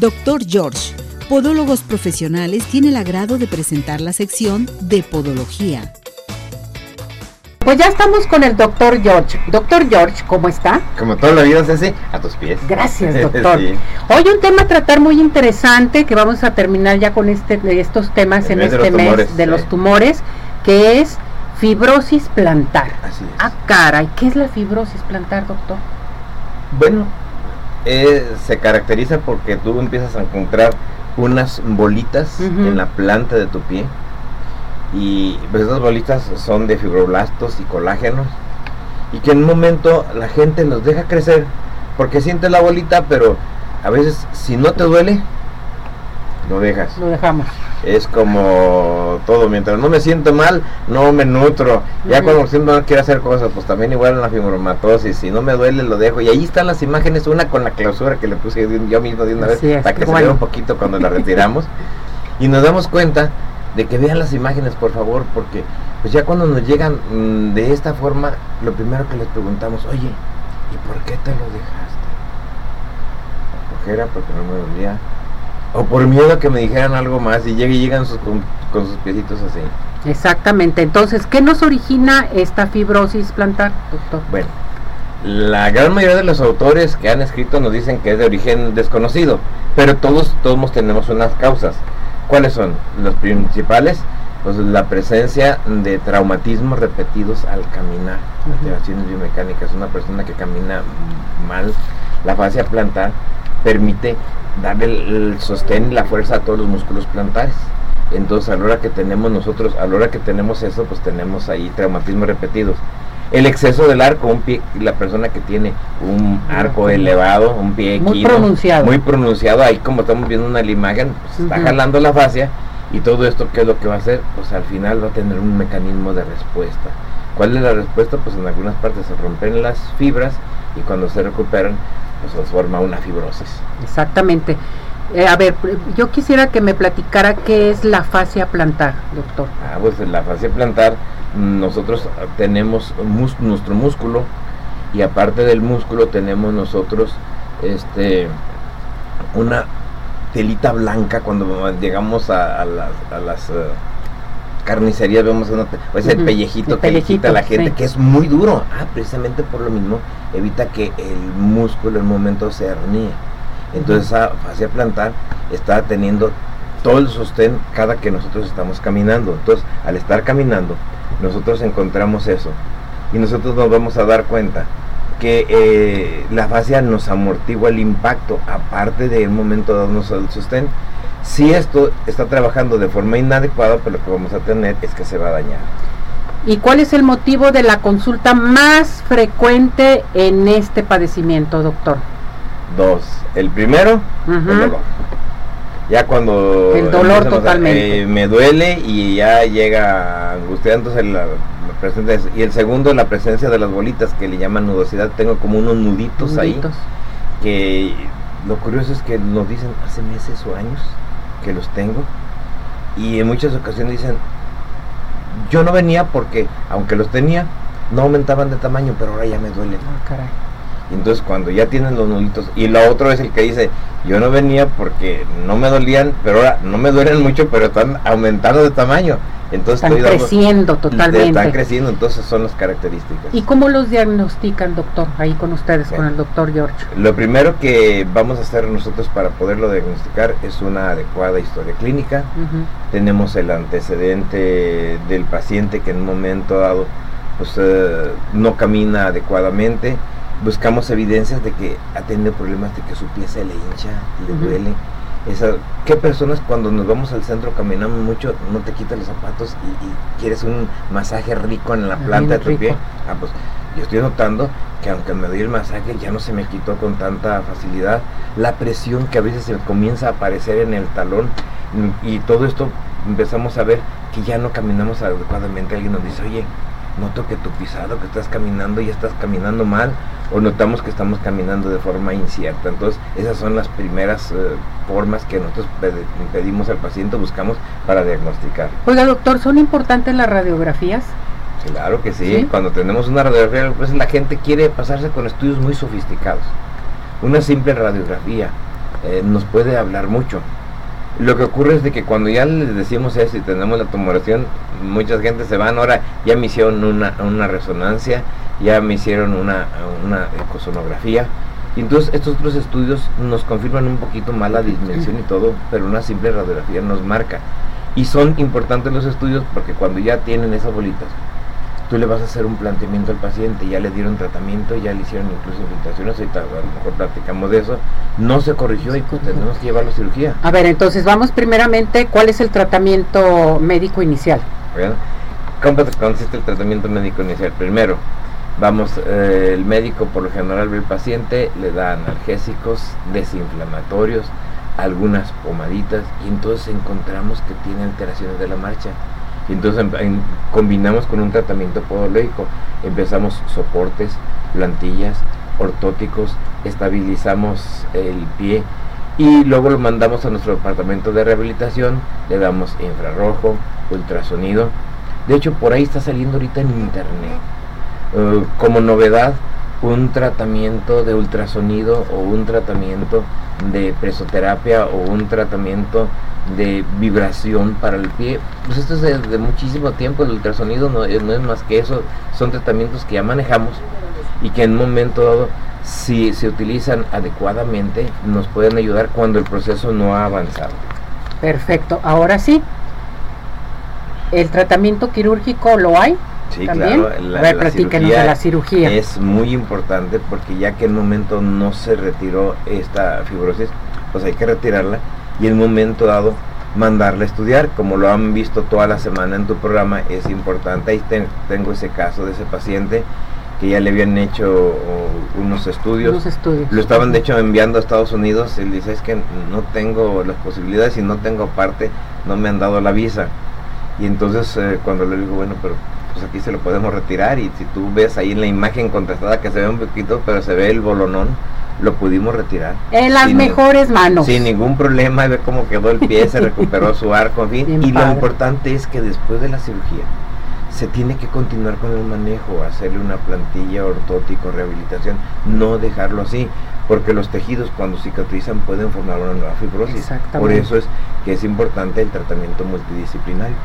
Doctor George, Podólogos Profesionales, tiene el agrado de presentar la sección de Podología. Pues ya estamos con el doctor George. Doctor George, ¿cómo está? Como toda la vida se hace, a tus pies. Gracias, doctor. Hoy un tema a tratar muy interesante que vamos a terminar ya con este, estos temas en este mes de los tumores, que es fibrosis plantar. Así es. Ah, caray, ¿qué es la fibrosis plantar, doctor? Bueno, eh, se caracteriza porque tú empiezas a encontrar unas bolitas en la planta de tu pie. Y pues esas bolitas son de fibroblastos y colágenos. Y que en un momento la gente los deja crecer porque siente la bolita pero a veces si no te duele lo dejas. Lo dejamos. Es como todo mientras no me siento mal no me nutro. Ya cuando siento no quiero hacer cosas pues también igual en la fibromatosis si no me duele lo dejo. Y ahí están las imágenes una con la clausura que le puse yo mismo de una vez para que se vea un poquito cuando la retiramos. Y nos damos cuenta de que vean las imágenes, por favor, porque pues ya cuando nos llegan mm, de esta forma, lo primero que les preguntamos, oye, ¿y por qué te lo dejaste? Por era porque no me dolía. O por miedo a que me dijeran algo más y llegan, llegan sus, con, sus piecitos así. Exactamente. Entonces, ¿qué nos origina esta fibrosis plantar, doctor? Bueno, la gran mayoría de los autores que han escrito nos dicen que es de origen desconocido, pero todos, todos tenemos unas causas. ¿Cuáles son? Los principales, pues la presencia de traumatismos repetidos al caminar, alteraciones biomecánicas. Una persona que camina mal, la fascia plantar permite darle el, sostén y la fuerza a todos los músculos plantares. Entonces, a la hora que tenemos nosotros, a la hora que tenemos eso, pues tenemos ahí traumatismos repetidos el exceso del arco, un pie, la persona que tiene un arco elevado, un pie muy pronunciado, muy pronunciado, ahí como estamos viendo una imagen, pues, está jalando la fascia y todo esto qué es lo que va a hacer, pues al final va a tener un mecanismo de respuesta. ¿Cuál es la respuesta? Pues en algunas partes se rompen las fibras y cuando se recuperan, pues se forma una fibrosis. Exactamente. Eh, a ver, yo quisiera que me platicara qué es la fascia plantar, doctor. Ah, pues la fascia plantar nosotros tenemos nuestro músculo y aparte del músculo tenemos nosotros este una telita blanca cuando llegamos a, las, eh, carnicerías vemos una, pues el pellejito que quita a la gente que es muy duro. Ah precisamente por lo mismo evita que el músculo en un momento se hernie. Entonces esa fascia plantar está teniendo todo el sostén cada que nosotros estamos caminando. Entonces al estar caminando nosotros encontramos eso. Y nosotros nos vamos a dar cuenta que eh, la fascia nos amortigua el impacto, aparte de un momento darnos el sostén. Si esto está trabajando de forma inadecuada, pues lo que vamos a tener es que se va a dañar. ¿Y cuál es el motivo de la consulta más frecuente en este padecimiento, doctor? Dos. El primero, el dolor. Ya cuando el dolor totalmente eh, me duele y ya llega angustia, entonces la, presencia y el segundo la presencia de las bolitas que le llaman nudosidad, tengo como unos nuditos, ahí que lo curioso es que nos dicen hace meses o años que los tengo y en muchas ocasiones dicen yo no venía porque aunque los tenía no aumentaban de tamaño, pero ahora ya me duelen. Ah, caray. Y entonces cuando ya tienen los nuditos, y lo otro es el que dice, yo no venía porque no me dolían, pero ahora no me duelen mucho, pero están aumentando de tamaño. Entonces están creciendo totalmente. Están creciendo, entonces son las características. ¿Y cómo los diagnostican, doctor, ahí con ustedes, con el doctor George? Lo primero que vamos a hacer nosotros para poderlo diagnosticar es una adecuada historia clínica. Tenemos el antecedente del paciente que en un momento dado pues, eh, no camina adecuadamente buscamos evidencias de que ha tenido problemas de que su pie se le hincha, le duele. Esa, ¿Qué personas cuando nos vamos al centro caminamos mucho, no te quitas los zapatos y, quieres un masaje rico en la planta de tu pie? Ah, pues yo estoy notando que aunque me doy el masaje ya no se me quitó con tanta facilidad. La presión que a veces se comienza a aparecer en el talón y todo esto empezamos a ver que ya no caminamos adecuadamente. Alguien nos dice, oye, noto que tu pisado que estás caminando ya estás caminando mal o notamos que estamos caminando de forma incierta. Entonces, esas son las primeras eh, formas que nosotros pedimos al paciente, buscamos para diagnosticar. Oiga, doctor, ¿son importantes las radiografías? Claro que sí. Cuando tenemos una radiografía, pues la gente quiere pasarse con estudios muy sofisticados. Una simple radiografía eh, nos puede hablar mucho. Lo que ocurre es de que cuando ya les decimos eso y tenemos la tumoración, mucha gente se van, ahora ya me hicieron una, una resonancia, ya me hicieron una, una ecosonografía, y entonces estos otros estudios nos confirman un poquito más la dimensión y todo, pero una simple radiografía nos marca. Y son importantes los estudios porque cuando ya tienen esas bolitas, tú le vas a hacer un planteamiento al paciente, ya le dieron tratamiento, ya le hicieron incluso infiltraciones, ahorita a lo mejor platicamos de eso, no se corrigió y pues tenemos que llevarlo a cirugía. A ver, entonces vamos primeramente, ¿cuál es el tratamiento médico inicial? ¿Cómo consiste el tratamiento médico inicial? Primero, vamos, eh, el médico por lo general ve al paciente, le da analgésicos, desinflamatorios, algunas pomaditas y entonces encontramos que tiene alteraciones de la marcha. Y entonces combinamos con un tratamiento podológico. Empezamos soportes, plantillas, ortóticos, estabilizamos el pie y luego lo mandamos a nuestro departamento de rehabilitación, le damos infrarrojo, ultrasonido. De hecho, por ahí está saliendo ahorita en internet. Eh, como novedad, un tratamiento de ultrasonido o un tratamiento de presoterapia o un tratamiento de vibración para el pie. Pues esto es de, muchísimo tiempo, el ultrasonido no, no, es más que eso, son tratamientos que ya manejamos y que en un momento dado, si se utilizan adecuadamente, nos pueden ayudar cuando el proceso no ha avanzado. Perfecto, ahora sí, ¿el tratamiento quirúrgico lo hay? Sí, claro. La, cirugía la cirugía. Es muy importante porque ya que en el momento no se retiró esta fibrosis, pues hay que retirarla y en un momento dado mandarla a estudiar. Como lo han visto toda la semana en tu programa, es importante. Ahí tengo ese caso de ese paciente que ya le habían hecho unos estudios. Unos estudios. Lo estaban de hecho enviando a Estados Unidos. Él dice, es que no tengo las posibilidades y no tengo parte, no me han dado la visa. Y entonces eh, cuando le digo, bueno, pero pues aquí se lo podemos retirar y si tú ves ahí en la imagen contrastada que se ve un poquito, pero se ve el bolonón, lo pudimos retirar. En las mejores manos. Sin ningún problema, ve cómo quedó el pie, se recuperó su arco, en fin. y lo importante es que después de la cirugía se tiene que continuar con el manejo, hacerle una plantilla ortótico, rehabilitación, no dejarlo así, porque los tejidos cuando cicatrizan pueden formar una nueva fibrosis. Por eso es que es importante el tratamiento multidisciplinario.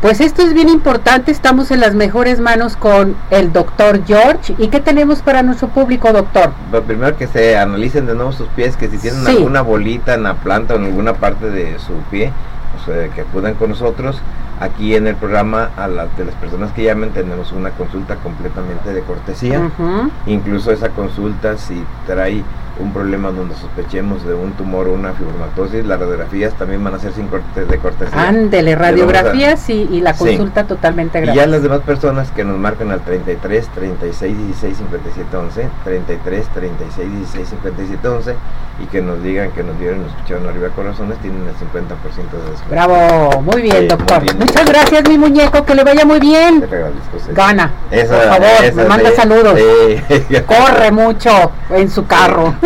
Pues esto es bien importante, estamos en las mejores manos con el doctor George. ¿Y qué tenemos para nuestro público, doctor? primero que se analicen de nuevo sus pies, que si tienen alguna bolita en la planta o en alguna parte de su pie, pues, que acudan con nosotros. Aquí en el programa, a las de las personas que llamen, tenemos una consulta completamente de cortesía. Incluso esa consulta, si trae un problema donde sospechemos de un tumor o una fibromatosis, las radiografías también van a ser sin corte de cortesía. Ándele, radiografías y, la consulta totalmente gratis. Y ya las demás personas que nos marcan al 33 36 16 57 11, 33 36 16 57 11 y que nos digan que nos dieron y nos escucharon arriba corazones, tienen el 50% de descuento. Bravo, muy bien, doctor. Muchas gracias, mi muñeco, que le vaya muy bien. Gana. por favor, me manda saludos. Corre mucho en su carro.